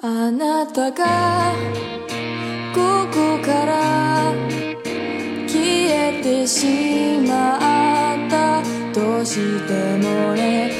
あなたがここから消えてしまったどうしてもね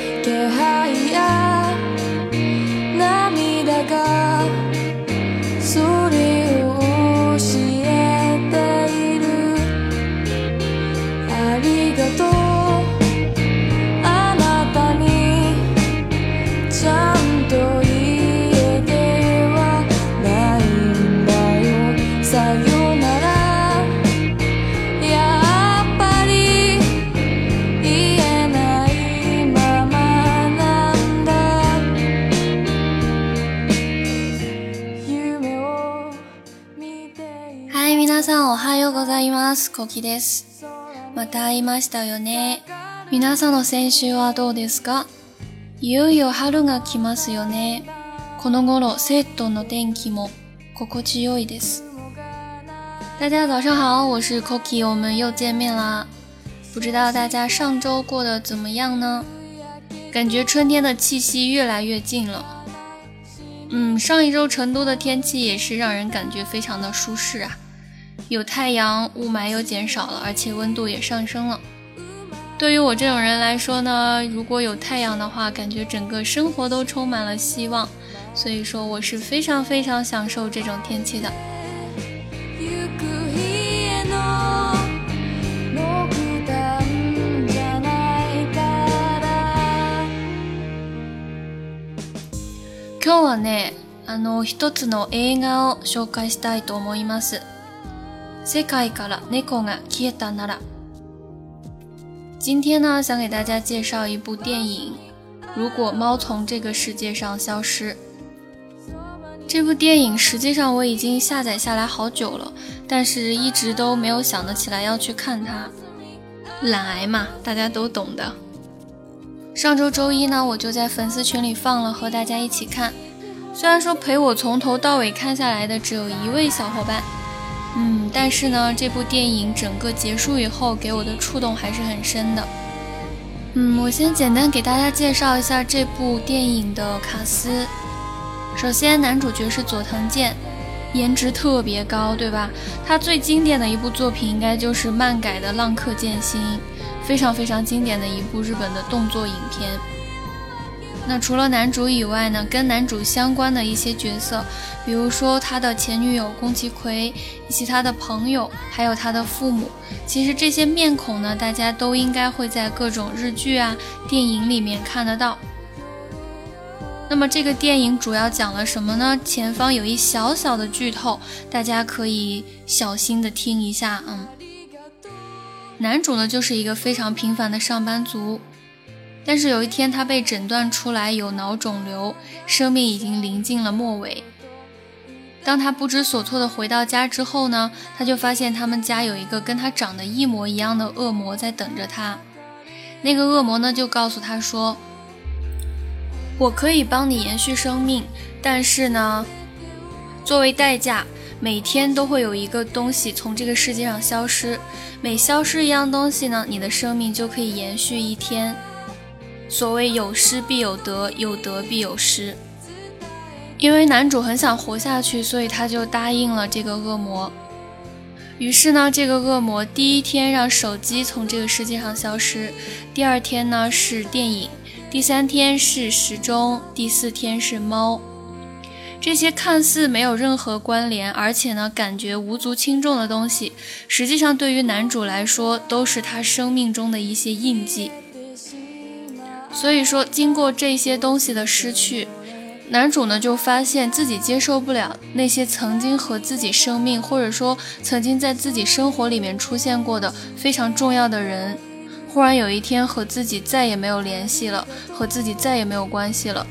コキです。また会いましたよね。皆さんの先週はどうですかいよいよ春が来ますよね。この頃、セットの天気も心地よいです。大家早上好，我是 Cookie，我们又见面啦。不知道大家上周过得怎么样呢？感觉春天的气息越来越近了。嗯，上一周成都的天气也是让人感觉非常的舒适啊。有太阳，雾霾又减少了，而且温度也上升了。对于我这种人来说呢，如果有太阳的话，感觉整个生活都充满了希望。所以说，我是非常非常享受这种天气的。今日はね、あの一つの映画を紹介したいと思います。今天呢，想给大家介绍一部电影《如果猫从这个世界上消失》。这部电影实际上我已经下载下来好久了，但是一直都没有想得起来要去看它。懒癌嘛，大家都懂的。上周周一呢，我就在粉丝群里放了，和大家一起看。虽然说陪我从头到尾看下来的只有一位小伙伴。嗯，但是呢，这部电影整个结束以后给我的触动还是很深的。嗯，我先简单给大家介绍一下这部电影的卡司。首先，男主角是佐藤健，颜值特别高，对吧？他最经典的一部作品应该就是漫改的《浪客剑心》，非常非常经典的一部日本的动作影片。那除了男主以外呢，跟男主相关的一些角色，比如说他的前女友宫崎葵，以及他的朋友，还有他的父母，其实这些面孔呢，大家都应该会在各种日剧啊、电影里面看得到。那么这个电影主要讲了什么呢？前方有一小小的剧透，大家可以小心的听一下。嗯，男主呢就是一个非常平凡的上班族。但是有一天，他被诊断出来有脑肿瘤，生命已经临近了末尾。当他不知所措的回到家之后呢，他就发现他们家有一个跟他长得一模一样的恶魔在等着他。那个恶魔呢，就告诉他说：“我可以帮你延续生命，但是呢，作为代价，每天都会有一个东西从这个世界上消失。每消失一样东西呢，你的生命就可以延续一天。”所谓有失必有得，有得必有失。因为男主很想活下去，所以他就答应了这个恶魔。于是呢，这个恶魔第一天让手机从这个世界上消失，第二天呢是电影，第三天是时钟，第四天是猫。这些看似没有任何关联，而且呢感觉无足轻重的东西，实际上对于男主来说都是他生命中的一些印记。所以说，经过这些东西的失去，男主呢就发现自己接受不了那些曾经和自己生命，或者说曾经在自己生活里面出现过的非常重要的人，忽然有一天和自己再也没有联系了，和自己再也没有关系了。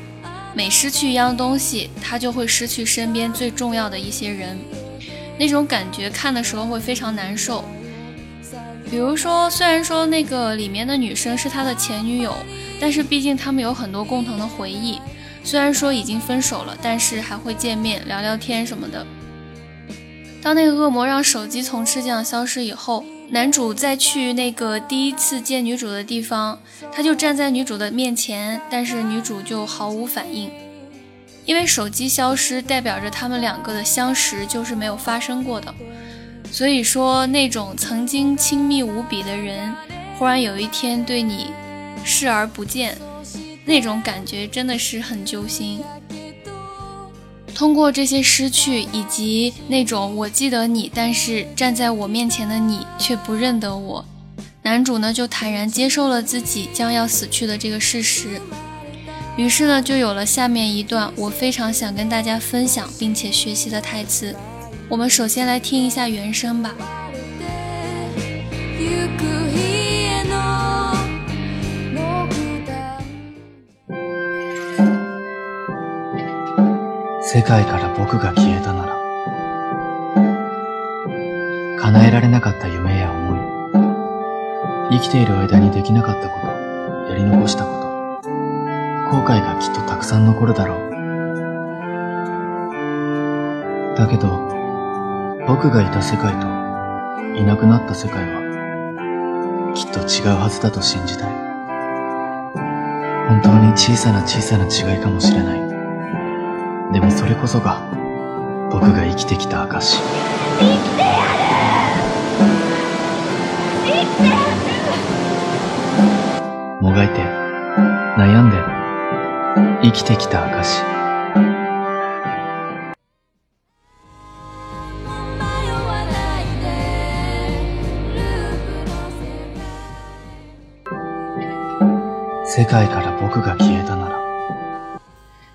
每失去一样东西，他就会失去身边最重要的一些人，那种感觉看的时候会非常难受。比如说，虽然说那个里面的女生是他的前女友。但是毕竟他们有很多共同的回忆，虽然说已经分手了，但是还会见面聊聊天什么的。当那个恶魔让手机从世界上消失以后，男主再去那个第一次见女主的地方，他就站在女主的面前，但是女主就毫无反应，因为手机消失代表着他们两个的相识就是没有发生过的。所以说，那种曾经亲密无比的人，忽然有一天对你。视而不见，那种感觉真的是很揪心。通过这些失去，以及那种我记得你，但是站在我面前的你却不认得我，男主呢就坦然接受了自己将要死去的这个事实。于是呢，就有了下面一段我非常想跟大家分享并且学习的台词。我们首先来听一下原声吧。世界から僕が消えたなら、叶えられなかった夢や思い、生きている間にできなかったこと、やり残したこと、後悔がきっとたくさん残るだろう。だけど、僕がいた世界といなくなった世界は、きっと違うはずだと信じたい。本当に小さな小さな違いかもしれない。でもそれこそが僕が生きてきた証生きてやる生きてやるもがいて悩んで生きてきた証世界から僕が消えたなら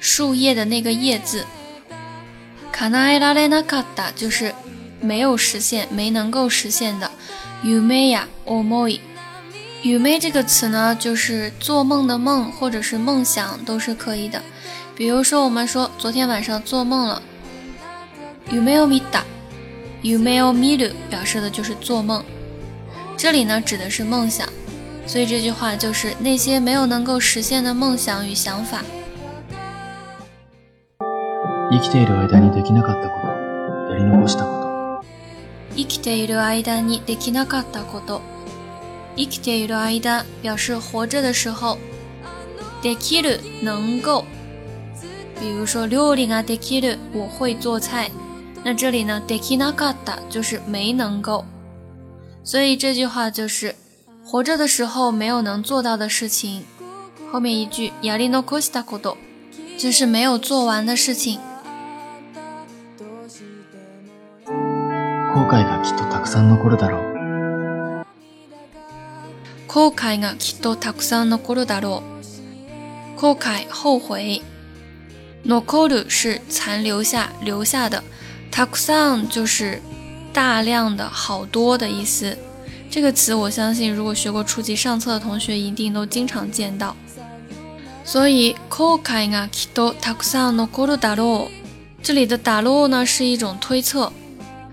树叶的那个“叶”字，卡纳埃拉雷纳卡达就是没有实现、没能够实现的。umeya omoi，ume 这个词呢，就是做梦的梦或者是梦想都是可以的。比如说，我们说昨天晚上做梦了，umeomita，umeomido 表示的就是做梦。这里呢，指的是梦想，所以这句话就是那些没有能够实现的梦想与想法。生きている間にできなかったこと、やり残したこと。生きている間にできなかったこと。生きている間表示活着的时候。できる、能够。比如说料理ができる、我会做菜。那这里呢，できなかった就是没能够。所以这句话就是活着的时候没有能做到的事情。后面一句やり残したこと就是没有做完的事情。悔がきっとたくさん残るだろう後悔がきっとたくさん残るだろう後悔後悔残る是残留下留下的たくさん就是大量的好多的意思这个词我相信如果学过初级上册的同学一定都经常见到所以後悔がきっとたくさん残るだろう这里的“打落”呢是一种推测，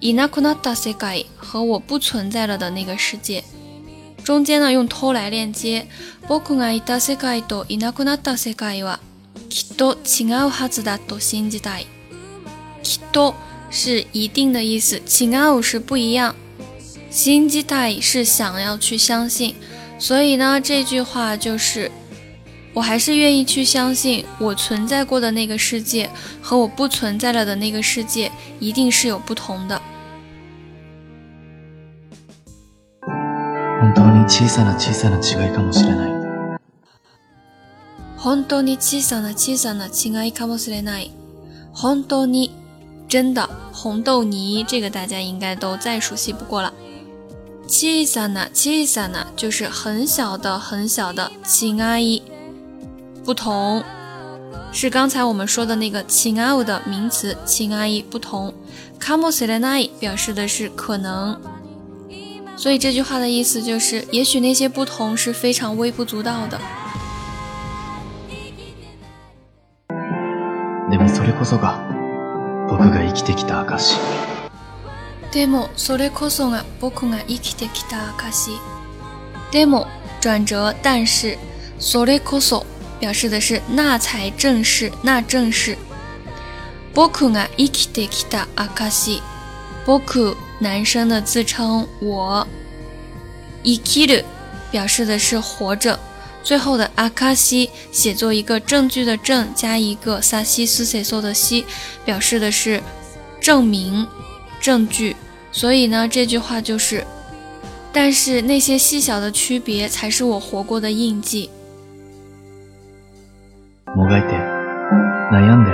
伊なくなった世界和我不存在了的那个世界，中间呢用 “to” 来连接。包括爱伊世界都伊なくなった世界はきっと違うはずだと信じたい。きっと是一定的意思，違う是不一样，信じたい是想要去相信。所以呢，这句话就是。我还是愿意去相信，我存在过的那个世界和我不存在了的那个世界一定是有不同的。本当に小さな小さな違いかもしれない。本当に小さな小さな違いかもしれない。红豆泥，真的红豆泥，这个大家应该都再熟悉不过了。小さな小さな就是很小的很小的，亲爱的。不同是刚才我们说的那个 c h 的名词 c h i 不同，como s n 表示的是可能，所以这句话的意思就是，也许那些不同是非常微不足道的。でもそれこそが僕が生きてきた証し。でもそれこそが僕が生きてきた証し。demo 转折，但是それこそ。表示的是那才正是那正是。ボクが生きているアカシ。男生的自称。我。生きる，表示的是活着。最后的アカシ，写作一个证据的证加一个サシ，スセソ的西，表示的是证明、证据。所以呢，这句话就是，但是那些细小的区别才是我活过的印记。もがいて、悩んで、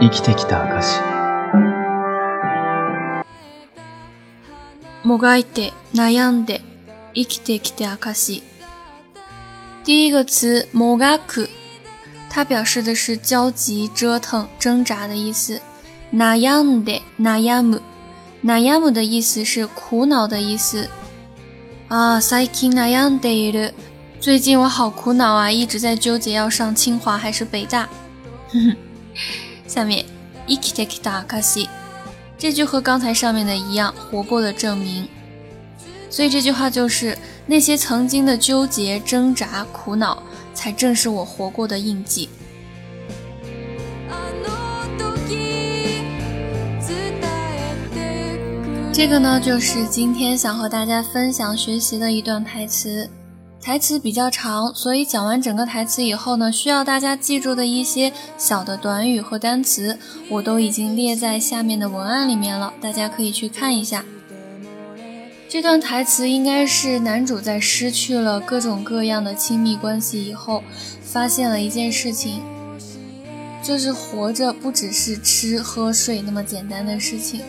生きてきた証。もがいて、悩んで、生きてきた証。第一个词もがく，它表示的是焦急、折腾、挣扎的意思。悩んで、悩む。悩む的意思是苦恼的意思。啊，最近悩んでいる。最近我好苦恼啊，一直在纠结要上清华还是北大。下面，i i k k t i キ a k a s i 这句和刚才上面的一样，活过的证明。所以这句话就是那些曾经的纠结、挣扎、苦恼，才正是我活过的印记。这个呢，就是今天想和大家分享学习的一段台词。台词比较长，所以讲完整个台词以后呢，需要大家记住的一些小的短语和单词，我都已经列在下面的文案里面了，大家可以去看一下。这段台词应该是男主在失去了各种各样的亲密关系以后，发现了一件事情，就是活着不只是吃喝睡那么简单的事情。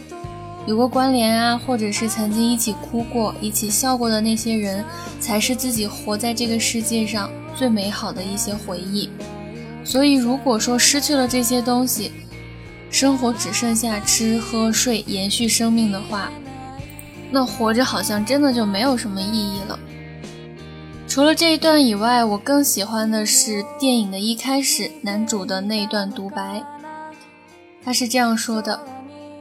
有过关联啊，或者是曾经一起哭过、一起笑过的那些人，才是自己活在这个世界上最美好的一些回忆。所以，如果说失去了这些东西，生活只剩下吃喝睡延续生命的话，那活着好像真的就没有什么意义了。除了这一段以外，我更喜欢的是电影的一开始男主的那一段独白，他是这样说的。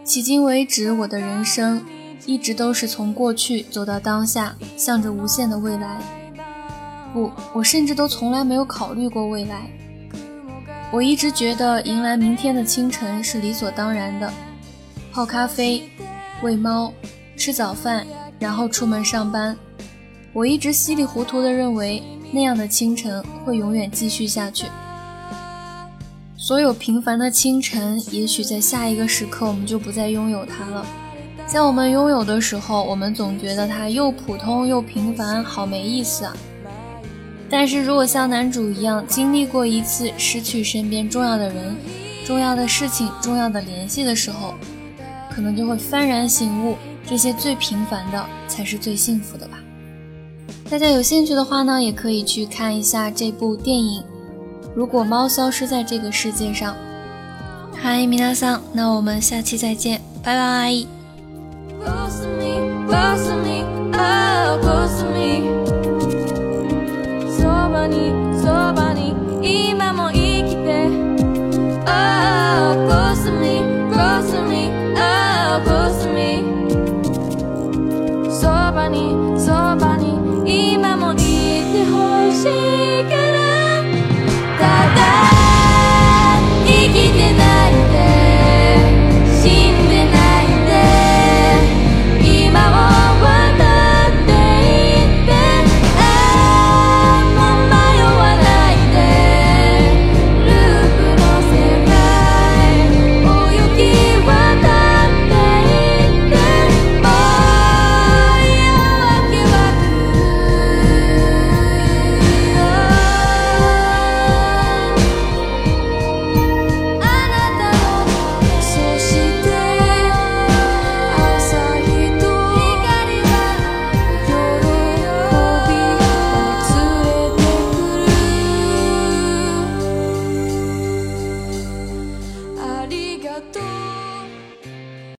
迄今为止，我的人生一直都是从过去走到当下，向着无限的未来。不，我甚至都从来没有考虑过未来。我一直觉得迎来明天的清晨是理所当然的：泡咖啡、喂猫、吃早饭，然后出门上班。我一直稀里糊涂地认为那样的清晨会永远继续下去。所有平凡的清晨，也许在下一个时刻我们就不再拥有它了。在我们拥有的时候，我们总觉得它又普通又平凡，好没意思啊。但是如果像男主一样经历过一次失去身边重要的人、重要的事情、重要的联系的时候，可能就会幡然醒悟，这些最平凡的才是最幸福的吧。大家有兴趣的话呢，也可以去看一下这部电影。如果猫消失在这个世界上，嗨，米娜桑，那我们下期再见，拜拜。